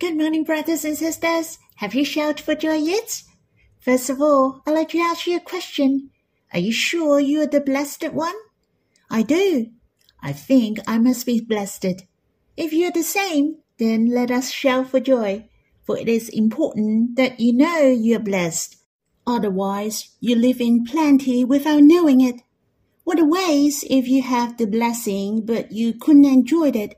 Good morning, brothers and sisters. Have you shouted for joy yet? First of all, I'd like to ask you a question. Are you sure you are the blessed one? I do. I think I must be blessed. If you are the same, then let us shout for joy, for it is important that you know you are blessed. Otherwise, you live in plenty without knowing it. What a waste if you have the blessing but you couldn't enjoy it.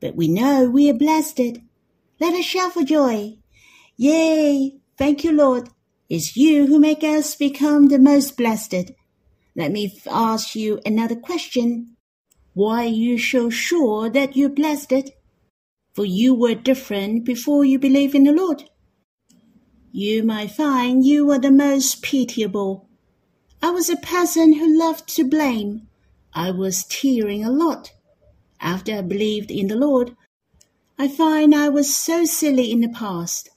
But we know we are blessed. Let us shout for joy. Yea, thank you, Lord. It's you who make us become the most blessed. Let me ask you another question. Why are you so sure that you're blessed? For you were different before you believed in the Lord. You might find you were the most pitiable. I was a person who loved to blame. I was tearing a lot. After I believed in the Lord, I find I was so silly in the past.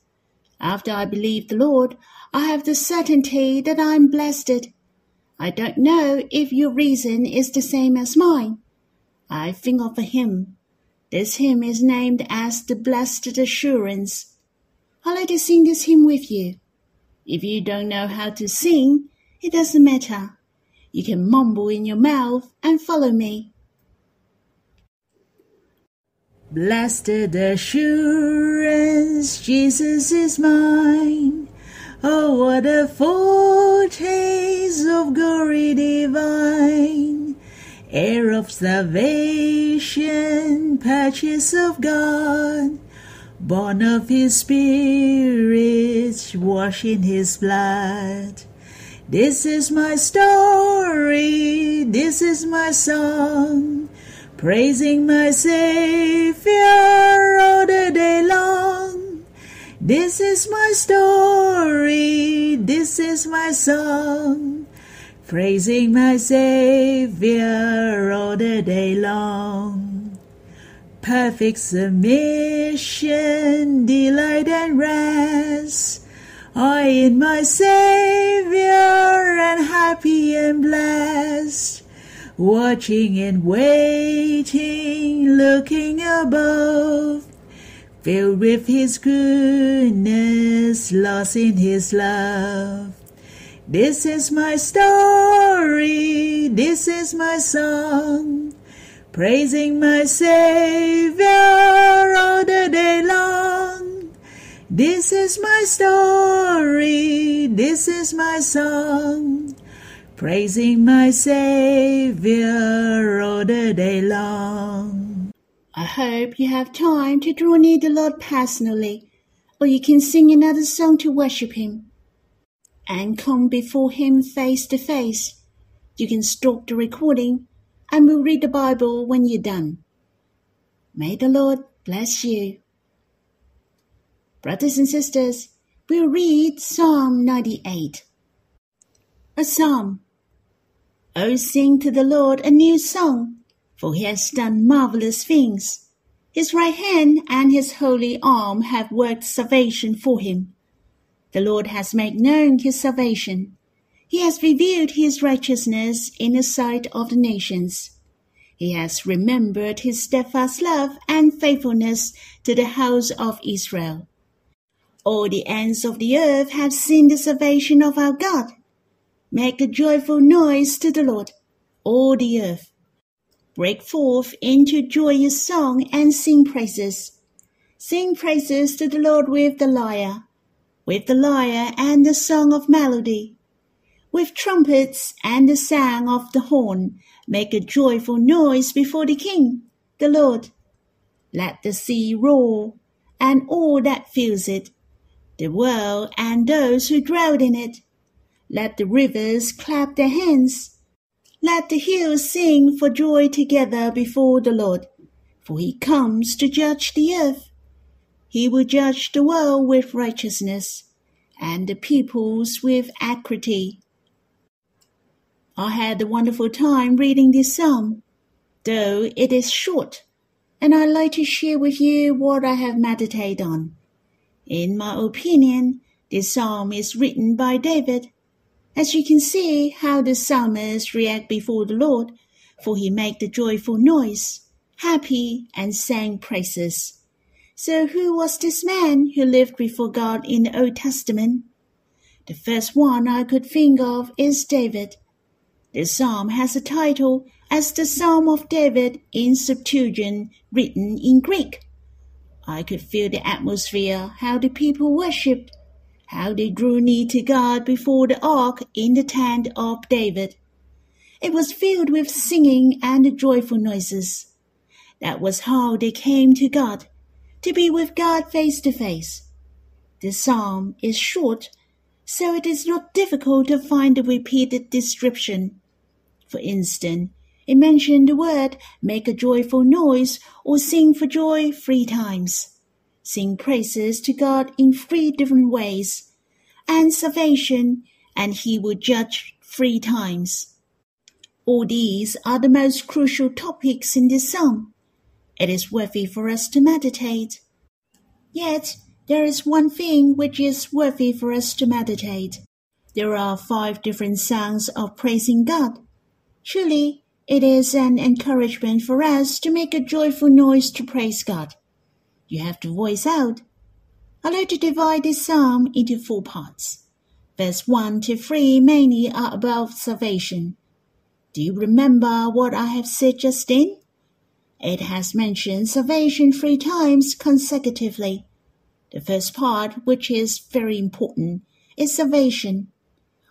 After I believe the Lord, I have the certainty that I am blessed. I don't know if your reason is the same as mine. I think of a hymn. This hymn is named as the Blessed Assurance. I'd like to sing this hymn with you. If you don't know how to sing, it doesn't matter. You can mumble in your mouth and follow me. Blessed assurance, Jesus is mine. Oh, what a foretaste of glory divine! Heir of salvation, purchase of God, born of His Spirit, washed in His blood. This is my story, this is my song praising my Savior all the day long. This is my story, this is my song, praising my Savior all the day long. Perfect submission, delight and rest, I in my Savior and happy and blessed watching and waiting, looking above, filled with His goodness, lost in His love. This is my story, this is my song, praising my Savior all the day long. This is my story, this is my song praising my Savior all the day long. I hope you have time to draw near the Lord personally, or you can sing another song to worship Him. And come before Him face to face. You can stop the recording and we'll read the Bible when you're done. May the Lord bless you. Brothers and sisters, we'll read Psalm 98. A psalm Oh, sing to the Lord a new song, for he has done marvelous things. His right hand and his holy arm have worked salvation for him. The Lord has made known his salvation. He has revealed his righteousness in the sight of the nations. He has remembered his steadfast love and faithfulness to the house of Israel. All the ends of the earth have seen the salvation of our God. Make a joyful noise to the Lord, all the earth. Break forth into joyous song and sing praises. Sing praises to the Lord with the lyre, with the lyre and the song of melody. With trumpets and the sound of the horn, make a joyful noise before the King, the Lord. Let the sea roar, and all that fills it, the world and those who dwell in it. Let the rivers clap their hands. Let the hills sing for joy together before the Lord, for he comes to judge the earth. He will judge the world with righteousness, and the peoples with equity. I had a wonderful time reading this psalm, though it is short, and I'd like to share with you what I have meditated on. In my opinion, this psalm is written by David as you can see how the psalmist react before the Lord, for he made the joyful noise, happy and sang praises. So who was this man who lived before God in the Old Testament? The first one I could think of is David. The psalm has a title as the Psalm of David in Septuagint written in Greek. I could feel the atmosphere, how the people worshipped, how they drew near to God before the ark in the tent of David. It was filled with singing and joyful noises. That was how they came to God, to be with God face to face. The psalm is short, so it is not difficult to find the repeated description. For instance, it mentioned the word make a joyful noise or sing for joy three times. Sing praises to God in three different ways, and salvation, and he will judge three times. All these are the most crucial topics in this psalm. It is worthy for us to meditate. Yet, there is one thing which is worthy for us to meditate. There are five different songs of praising God. Surely, it is an encouragement for us to make a joyful noise to praise God. You have to voice out. I like to divide this psalm into four parts. Verse 1 to 3 mainly are about salvation. Do you remember what I have said just then? It has mentioned salvation three times consecutively. The first part, which is very important, is salvation.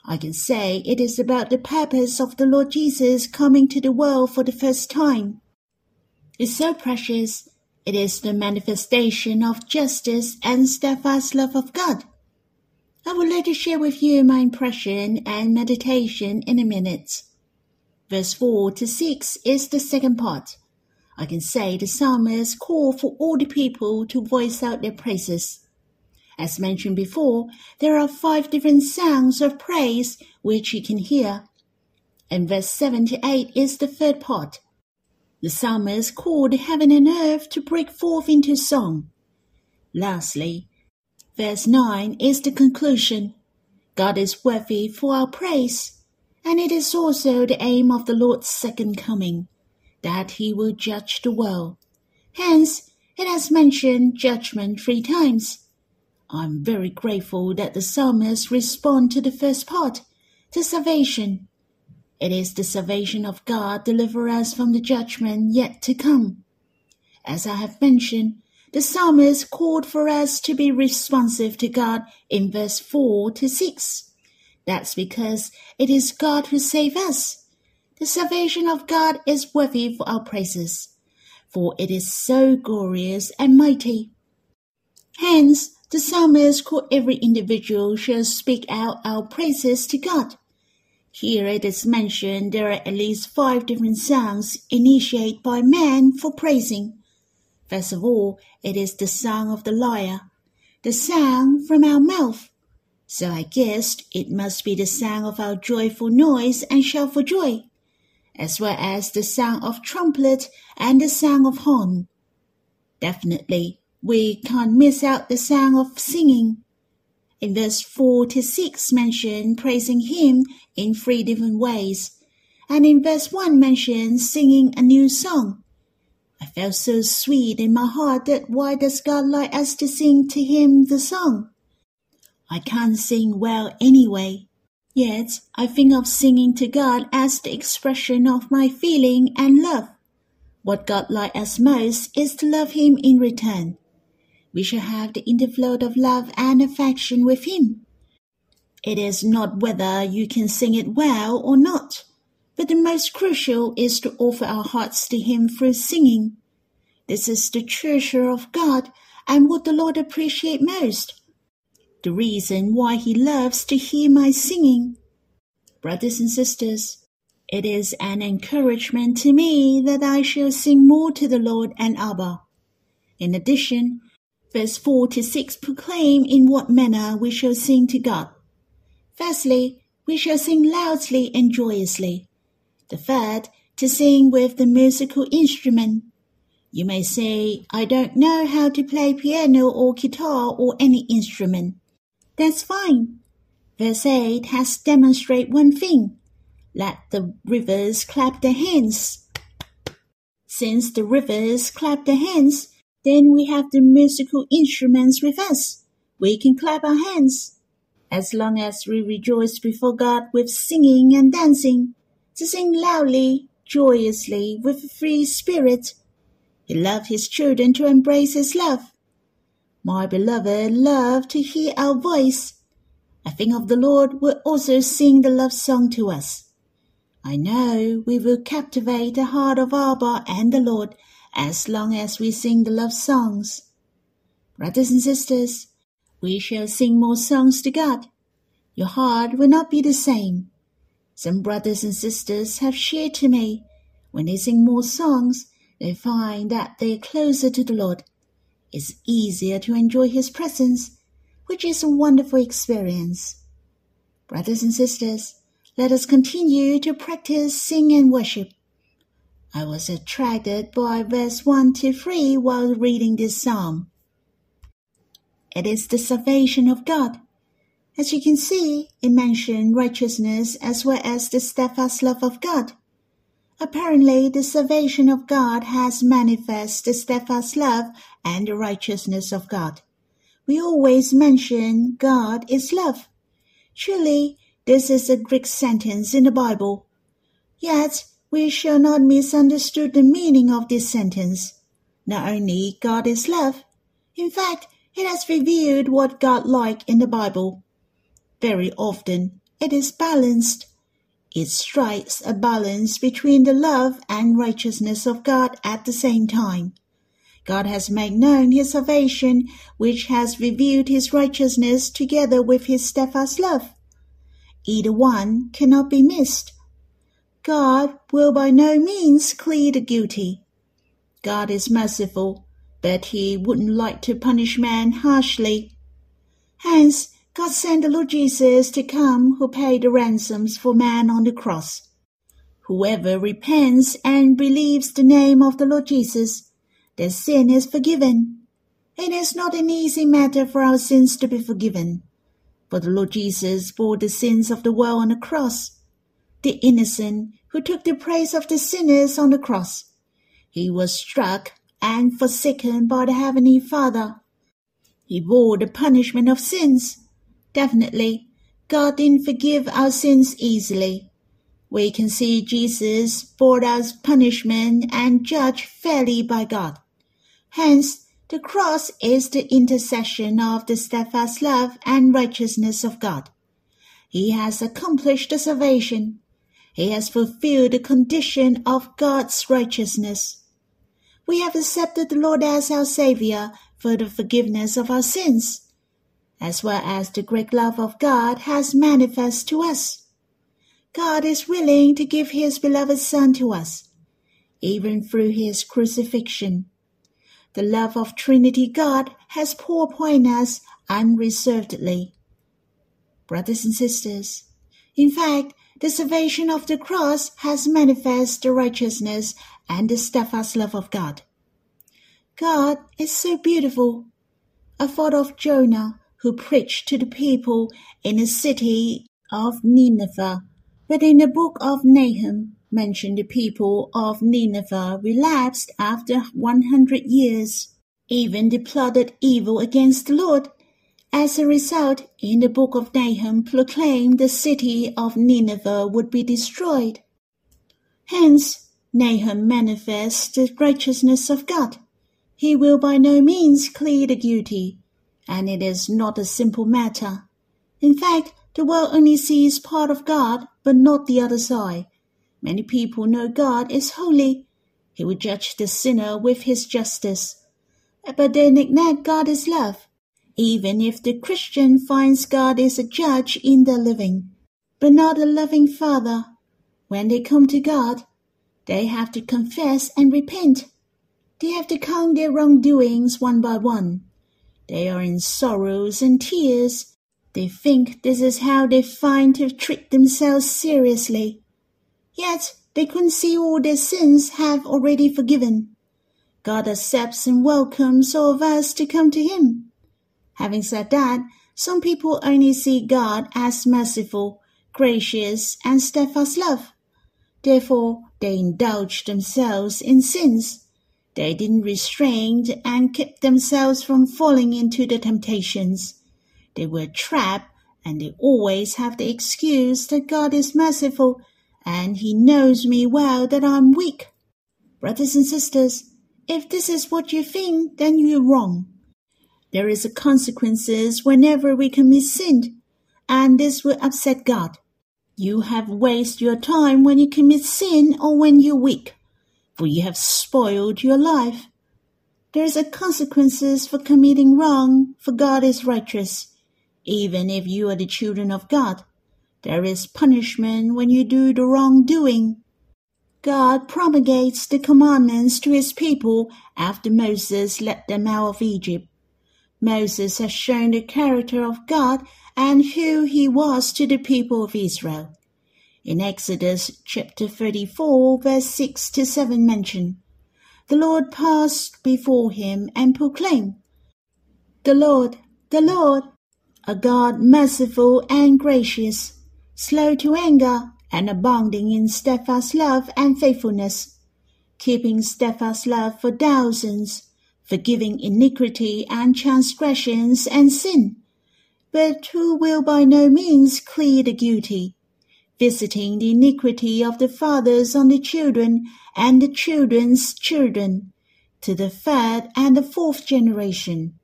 I can say it is about the purpose of the Lord Jesus coming to the world for the first time. It's so precious. It is the manifestation of justice and steadfast love of God. I would like to share with you my impression and meditation in a minute. Verse 4 to 6 is the second part. I can say the psalmist call for all the people to voice out their praises. As mentioned before, there are five different sounds of praise which you can hear. And verse 7 to 8 is the third part. The psalmist called heaven and earth to break forth into song. Lastly, verse 9 is the conclusion. God is worthy for our praise, and it is also the aim of the Lord's second coming, that he will judge the world. Hence, it has mentioned judgment three times. I'm very grateful that the psalmist respond to the first part, to salvation. It is the salvation of God deliver us from the judgment yet to come. As I have mentioned, the psalmist called for us to be responsive to God in verse 4 to 6. That's because it is God who saved us. The salvation of God is worthy for our praises, for it is so glorious and mighty. Hence, the psalmist called every individual shall speak out our praises to God. Here it is mentioned there are at least five different songs initiated by man for praising. First of all, it is the song of the lyre, the sound from our mouth. So I guessed it must be the sound of our joyful noise and shout for joy, as well as the sound of trumpet and the sound of horn. Definitely, we can't miss out the sound of singing. In verse 4 to 6 mention praising him in three different ways, and in verse 1 mention singing a new song. I felt so sweet in my heart that why does God like us to sing to him the song? I can't sing well anyway. Yet I think of singing to God as the expression of my feeling and love. What God likes us most is to love him in return we shall have the interflow of love and affection with Him. It is not whether you can sing it well or not, but the most crucial is to offer our hearts to Him through singing. This is the treasure of God and what the Lord appreciates most. The reason why He loves to hear my singing. Brothers and sisters, it is an encouragement to me that I shall sing more to the Lord and Abba. In addition, Verse 4 to 6 proclaim in what manner we shall sing to God. Firstly, we shall sing loudly and joyously. The third, to sing with the musical instrument. You may say, I don't know how to play piano or guitar or any instrument. That's fine. Verse 8 has demonstrated one thing. Let the rivers clap their hands. Since the rivers clap their hands, Then we have the musical instruments with us. We can clap our hands. As long as we rejoice before God with singing and dancing, to sing loudly, joyously, with a free spirit. He loves his children to embrace his love. My beloved love to hear our voice. I think of the Lord will also sing the love song to us. I know we will captivate the heart of Abba and the Lord as long as we sing the love songs. Brothers and sisters, we shall sing more songs to God. Your heart will not be the same. Some brothers and sisters have shared to me when they sing more songs, they find that they are closer to the Lord. It's easier to enjoy His presence, which is a wonderful experience. Brothers and sisters, let us continue to practice sing and worship. I was attracted by verse 1 to 3 while reading this psalm. It is the salvation of God. As you can see, it mentions righteousness as well as the steadfast love of God. Apparently, the salvation of God has manifest the steadfast love and the righteousness of God. We always mention God is love. Surely, this is a Greek sentence in the Bible. Yet, we shall not misunderstand the meaning of this sentence. Not only God is love, in fact, it has revealed what God like in the Bible. Very often, it is balanced. It strikes a balance between the love and righteousness of God at the same time. God has made known his salvation, which has revealed his righteousness together with his steadfast love. Either one cannot be missed. God will by no means clear the guilty. God is merciful, but he wouldn't like to punish man harshly. Hence, God sent the Lord Jesus to come who paid the ransoms for man on the cross. Whoever repents and believes the name of the Lord Jesus, their sin is forgiven. It is not an easy matter for our sins to be forgiven. But the Lord Jesus bore the sins of the world on the cross. The innocent who took the place of the sinners on the cross. He was struck and forsaken by the Heavenly Father. He bore the punishment of sins. Definitely, God didn't forgive our sins easily. We can see Jesus bore our punishment and judged fairly by God. Hence, the cross is the intercession of the steadfast love and righteousness of God. He has accomplished the salvation. He has fulfilled the condition of God's righteousness. We have accepted the Lord as our Savior for the forgiveness of our sins, as well as the great love of God has manifest to us. God is willing to give His beloved Son to us, even through His crucifixion the love of Trinity God has poured upon us unreservedly. Brothers and sisters, in fact, the salvation of the cross has manifest the righteousness and the steadfast love of God. God is so beautiful. I thought of Jonah, who preached to the people in the city of Nineveh, but in the book of Nahum, mention the people of Nineveh relapsed after 100 years. Even they plotted evil against the Lord. As a result, in the book of Nahum proclaimed the city of Nineveh would be destroyed. Hence, Nahum manifests the righteousness of God. He will by no means clear the guilty, and it is not a simple matter. In fact, the world only sees part of God, but not the other side. Many people know God is holy. He will judge the sinner with his justice. But they neglect God is love, even if the Christian finds God is a judge in their living, but not a loving Father. When they come to God, they have to confess and repent. They have to count their wrongdoings one by one. They are in sorrows and tears. They think this is how they find to treat themselves seriously. Yet they couldn't see all their sins have already forgiven. God accepts and welcomes all of us to come to Him. Having said that, some people only see God as merciful, gracious, and steadfast love. Therefore, they indulge themselves in sins. They didn't restrain and keep themselves from falling into the temptations. They were trapped and they always have the excuse that God is merciful and He knows me well that I'm weak. Brothers and sisters, if this is what you think, then you're wrong. There is a consequences whenever we commit sin, and this will upset God. You have wasted your time when you commit sin or when you're weak, for you have spoiled your life. There is a consequences for committing wrong, for God is righteous. Even if you are the children of God, there is punishment when you do the wrongdoing. God promulgates the commandments to his people after Moses led them out of Egypt. Moses has shown the character of God and who he was to the people of Israel. In Exodus chapter 34, verse 6 to 7 mention, the Lord passed before him and proclaimed, The Lord, the Lord, a God merciful and gracious, slow to anger, and abounding in steadfast love and faithfulness, keeping steadfast love for thousands, forgiving iniquity and transgressions and sin, but who will by no means clear the guilty, visiting the iniquity of the fathers on the children and the children's children, to the third and the fourth generation.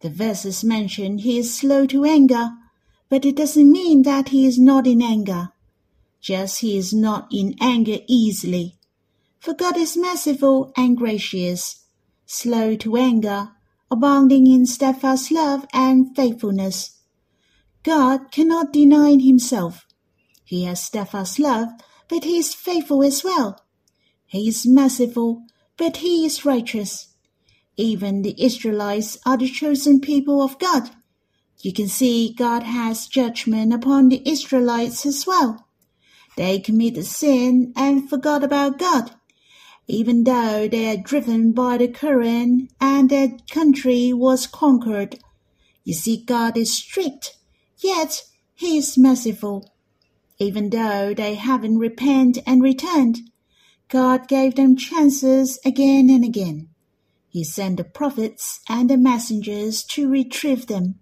The verses mention he is slow to anger, but it doesn't mean that he is not in anger. Just he is not in anger easily. For God is merciful and gracious, slow to anger, abounding in steadfast love and faithfulness. God cannot deny himself. He has steadfast love, but he is faithful as well. He is merciful, but he is righteous. Even the Israelites are the chosen people of God. You can see God has judgment upon the Israelites as well. They committed sin and forgot about God even though they are driven by the current and their country was conquered. You see, God is strict, yet He is merciful. Even though they haven't repented and returned, God gave them chances again and again. He sent the prophets and the messengers to retrieve them.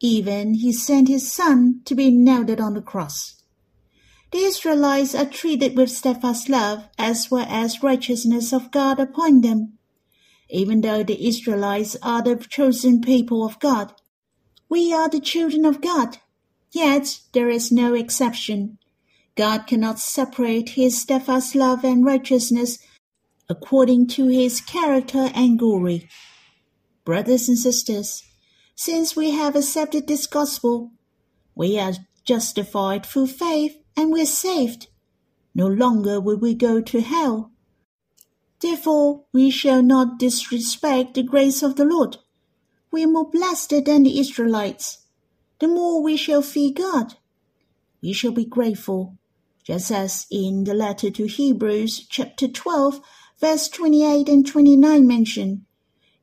Even He sent His Son to be nailed on the cross. The Israelites are treated with steadfast love as well as righteousness of God upon them. Even though the Israelites are the chosen people of God, we are the children of God. Yet there is no exception. God cannot separate his steadfast love and righteousness according to his character and glory. Brothers and sisters, since we have accepted this gospel, we are justified through faith and we're saved. No longer will we go to hell. Therefore, we shall not disrespect the grace of the Lord. We are more blessed than the Israelites. The more we shall fear God. We shall be grateful, just as in the letter to Hebrews, chapter 12, verse 28 and 29 mention.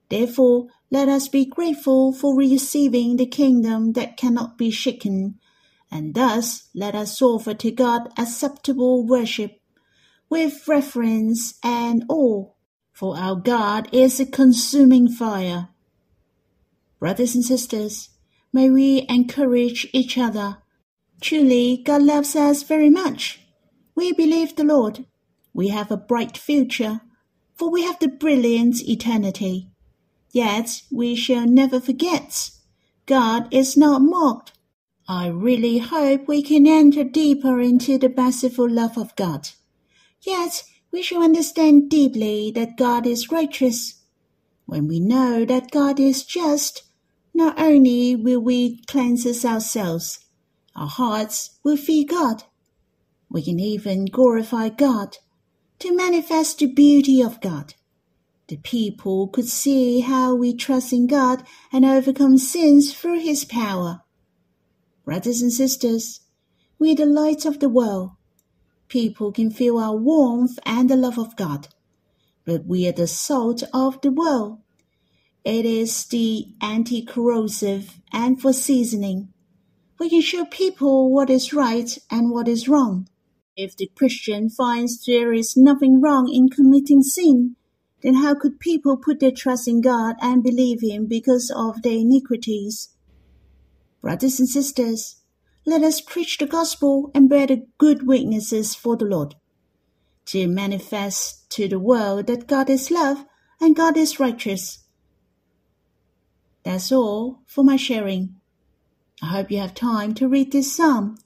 Therefore, let us be grateful for receiving the kingdom that cannot be shaken and thus let us offer to God acceptable worship with reverence and awe, for our God is a consuming fire. Brothers and sisters, may we encourage each other. Truly, God loves us very much. We believe the Lord. We have a bright future, for we have the brilliant eternity. Yet we shall never forget God is not mocked I really hope we can enter deeper into the merciful love of God. Yet we shall understand deeply that God is righteous. When we know that God is just, not only will we cleanse ourselves, our hearts will fear God. We can even glorify God to manifest the beauty of God. The people could see how we trust in God and overcome sins through His power. Brothers and sisters, we are the light of the world. People can feel our warmth and the love of God, but we are the salt of the world. It is the anti-corrosive and for seasoning. We can show people what is right and what is wrong. If the Christian finds there is nothing wrong in committing sin, then how could people put their trust in God and believe Him because of their iniquities? Brothers and sisters, let us preach the gospel and bear the good witnesses for the Lord, to manifest to the world that God is love and God is righteous. That's all for my sharing. I hope you have time to read this psalm.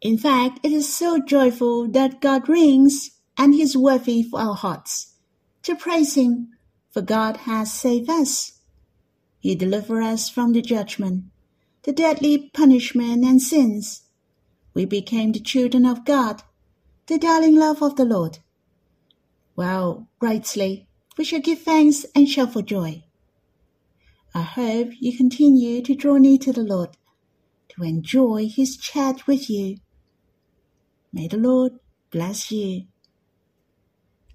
In fact, it is so joyful that God reigns and He is worthy for our hearts to praise Him, for God has saved us. He delivered us from the judgment, the deadly punishment and sins. We became the children of God, the darling love of the Lord. Well, rightly, we shall give thanks and shout for joy. I hope you continue to draw near to the Lord, to enjoy His chat with you. May the Lord bless you.